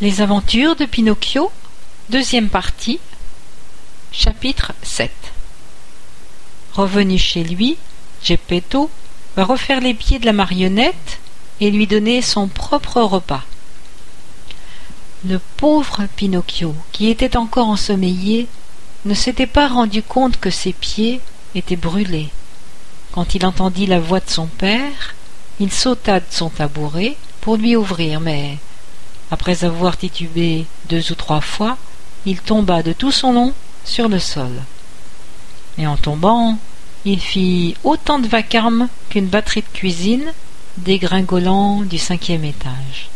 Les aventures de Pinocchio, deuxième partie, chapitre 7 Revenu chez lui, Geppetto va refaire les pieds de la marionnette et lui donner son propre repas. Le pauvre Pinocchio, qui était encore ensommeillé, ne s'était pas rendu compte que ses pieds étaient brûlés. Quand il entendit la voix de son père, il sauta de son tabouret pour lui ouvrir, mais après avoir titubé deux ou trois fois, il tomba de tout son long sur le sol. Et en tombant, il fit autant de vacarme qu'une batterie de cuisine dégringolant du cinquième étage.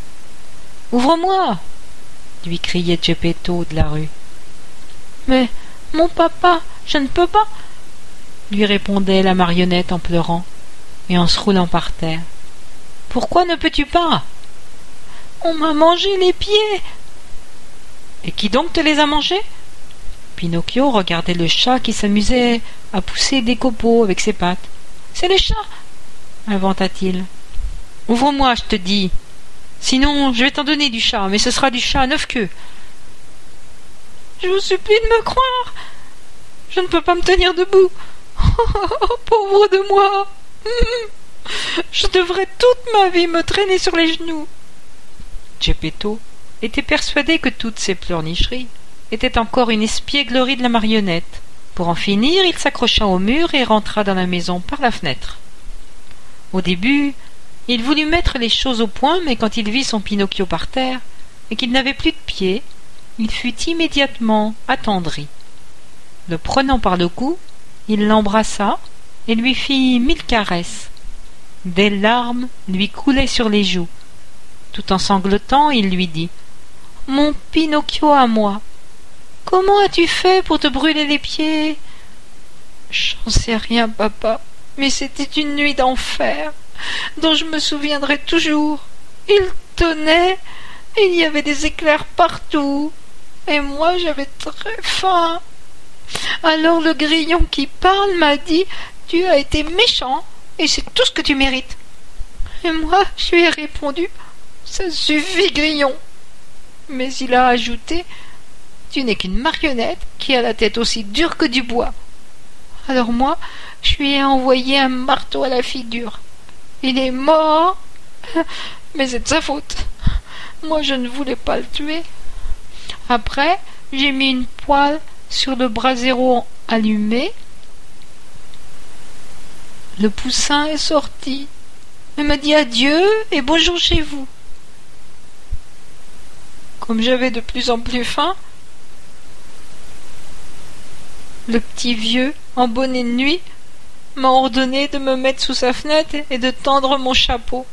Ouvre-moi lui criait Geppetto de la rue. Mais mon papa, je ne peux pas lui répondait la marionnette en pleurant et en se roulant par terre. Pourquoi ne peux-tu pas? On m'a mangé les pieds. Et qui donc te les a mangés? Pinocchio regardait le chat qui s'amusait à pousser des copeaux avec ses pattes. C'est le chat inventa-t-il. Ouvre-moi, je te dis. Sinon, je vais t'en donner du chat, mais ce sera du chat à neuf queues. Je vous supplie de me croire. Je ne peux pas me tenir debout. Oh, pauvre de moi. Je devrais toute ma vie me traîner sur les genoux. Geppetto était persuadé que toutes ces pleurnicheries étaient encore une espièglerie de la marionnette. Pour en finir, il s'accrocha au mur et rentra dans la maison par la fenêtre. Au début, il voulut mettre les choses au point, mais quand il vit son Pinocchio par terre et qu'il n'avait plus de pied, il fut immédiatement attendri. Le prenant par le cou, il l'embrassa et lui fit mille caresses. Des larmes lui coulaient sur les joues. Tout en sanglotant, il lui dit Mon Pinocchio à moi, comment as-tu fait pour te brûler les pieds J'en sais rien, papa, mais c'était une nuit d'enfer dont je me souviendrai toujours. Il tenait, il y avait des éclairs partout, et moi j'avais très faim. Alors le grillon qui parle m'a dit Tu as été méchant, et c'est tout ce que tu mérites. Et moi, je lui ai répondu ça suffit, grillon. Mais il a ajouté Tu n'es qu'une marionnette qui a la tête aussi dure que du bois. Alors moi, je lui ai envoyé un marteau à la figure. Il est mort, mais c'est de sa faute. Moi, je ne voulais pas le tuer. Après, j'ai mis une poêle sur le brasero allumé. Le poussin est sorti. Il m'a dit adieu et bonjour chez vous. Comme j'avais de plus en plus faim, le petit vieux, en bonnet de nuit, m'a ordonné de me mettre sous sa fenêtre et de tendre mon chapeau.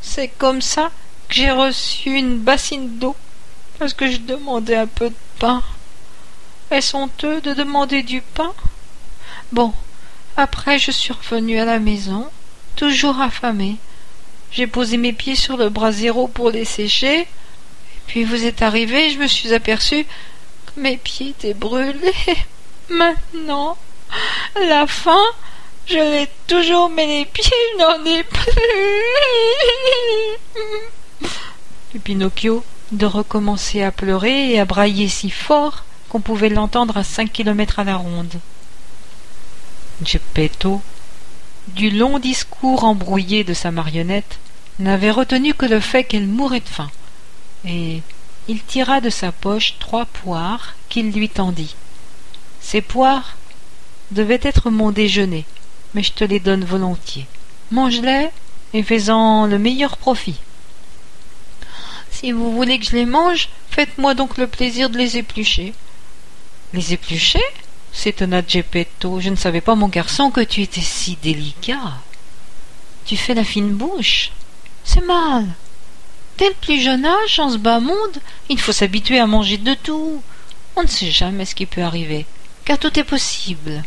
C'est comme ça que j'ai reçu une bassine d'eau, parce que je demandais un peu de pain. Est-ce honteux de demander du pain? Bon, après je suis revenu à la maison, toujours affamé. J'ai posé mes pieds sur le brasero pour les sécher, puis vous êtes arrivé, je me suis aperçu que mes pieds étaient brûlés. Maintenant, la faim, je l'ai toujours, mais les pieds, n'en ai plus. Et Pinocchio de recommencer à pleurer et à brailler si fort qu'on pouvait l'entendre à cinq kilomètres à la ronde. Geppetto, du long discours embrouillé de sa marionnette, n'avait retenu que le fait qu'elle mourait de faim et il tira de sa poche trois poires qu'il lui tendit. Ces poires devaient être mon déjeuner, mais je te les donne volontiers. Mange-les et fais-en le meilleur profit. Si vous voulez que je les mange, faites-moi donc le plaisir de les éplucher. Les éplucher? S'étonna Geppetto. Je ne savais pas, mon garçon, que tu étais si délicat. Tu fais la fine bouche. C'est mal. Dès le plus jeune âge, en ce bas monde, il faut s'habituer à manger de tout. On ne sait jamais ce qui peut arriver, car tout est possible.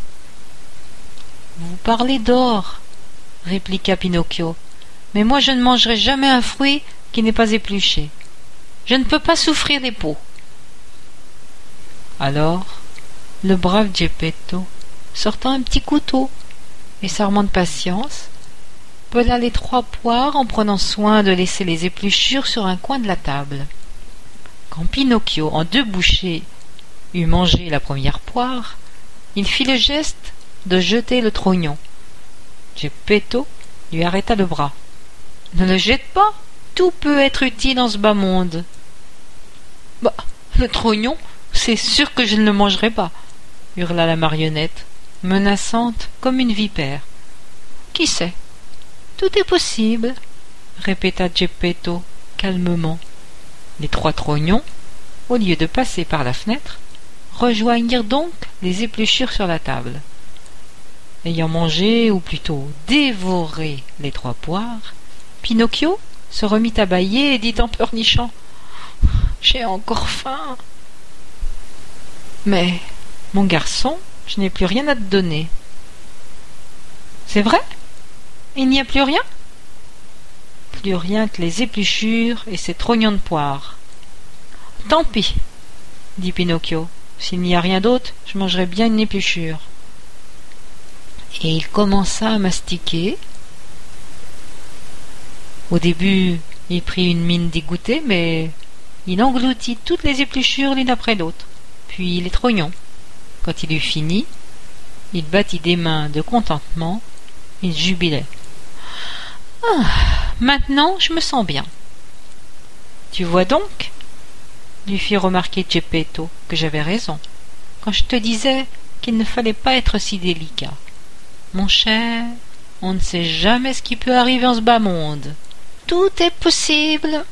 Vous parlez d'or, répliqua Pinocchio, mais moi je ne mangerai jamais un fruit qui n'est pas épluché. Je ne peux pas souffrir des peaux. Alors, le brave Geppetto, sortant un petit couteau et s'armant de patience, pela les trois poires en prenant soin de laisser les épluchures sur un coin de la table. Quand Pinocchio, en deux bouchées, eut mangé la première poire, il fit le geste de jeter le trognon. Geppetto lui arrêta le bras. Ne le jette pas, tout peut être utile dans ce bas monde. Bah, le trognon, c'est sûr que je ne le mangerai pas, hurla la marionnette, menaçante comme une vipère. Qui sait? Tout est possible, répéta Geppetto calmement. Les trois trognons, au lieu de passer par la fenêtre, rejoignirent donc les épluchures sur la table. Ayant mangé, ou plutôt dévoré, les trois poires, Pinocchio se remit à bâiller et dit en pleurnichant J'ai encore faim. Mais, mon garçon, je n'ai plus rien à te donner. C'est vrai? Il n'y a plus rien? Plus rien que les épluchures et ces trognons de poire. Tant pis, dit Pinocchio. S'il n'y a rien d'autre, je mangerai bien une épluchure. Et il commença à mastiquer. Au début, il prit une mine dégoûtée, mais il engloutit toutes les épluchures l'une après l'autre, puis les trognons. Quand il eut fini, il battit des mains de contentement, il jubilait. Ah. Maintenant je me sens bien. Tu vois donc, lui fit remarquer Geppetto, que j'avais raison, quand je te disais qu'il ne fallait pas être si délicat. Mon cher, on ne sait jamais ce qui peut arriver en ce bas monde. Tout est possible,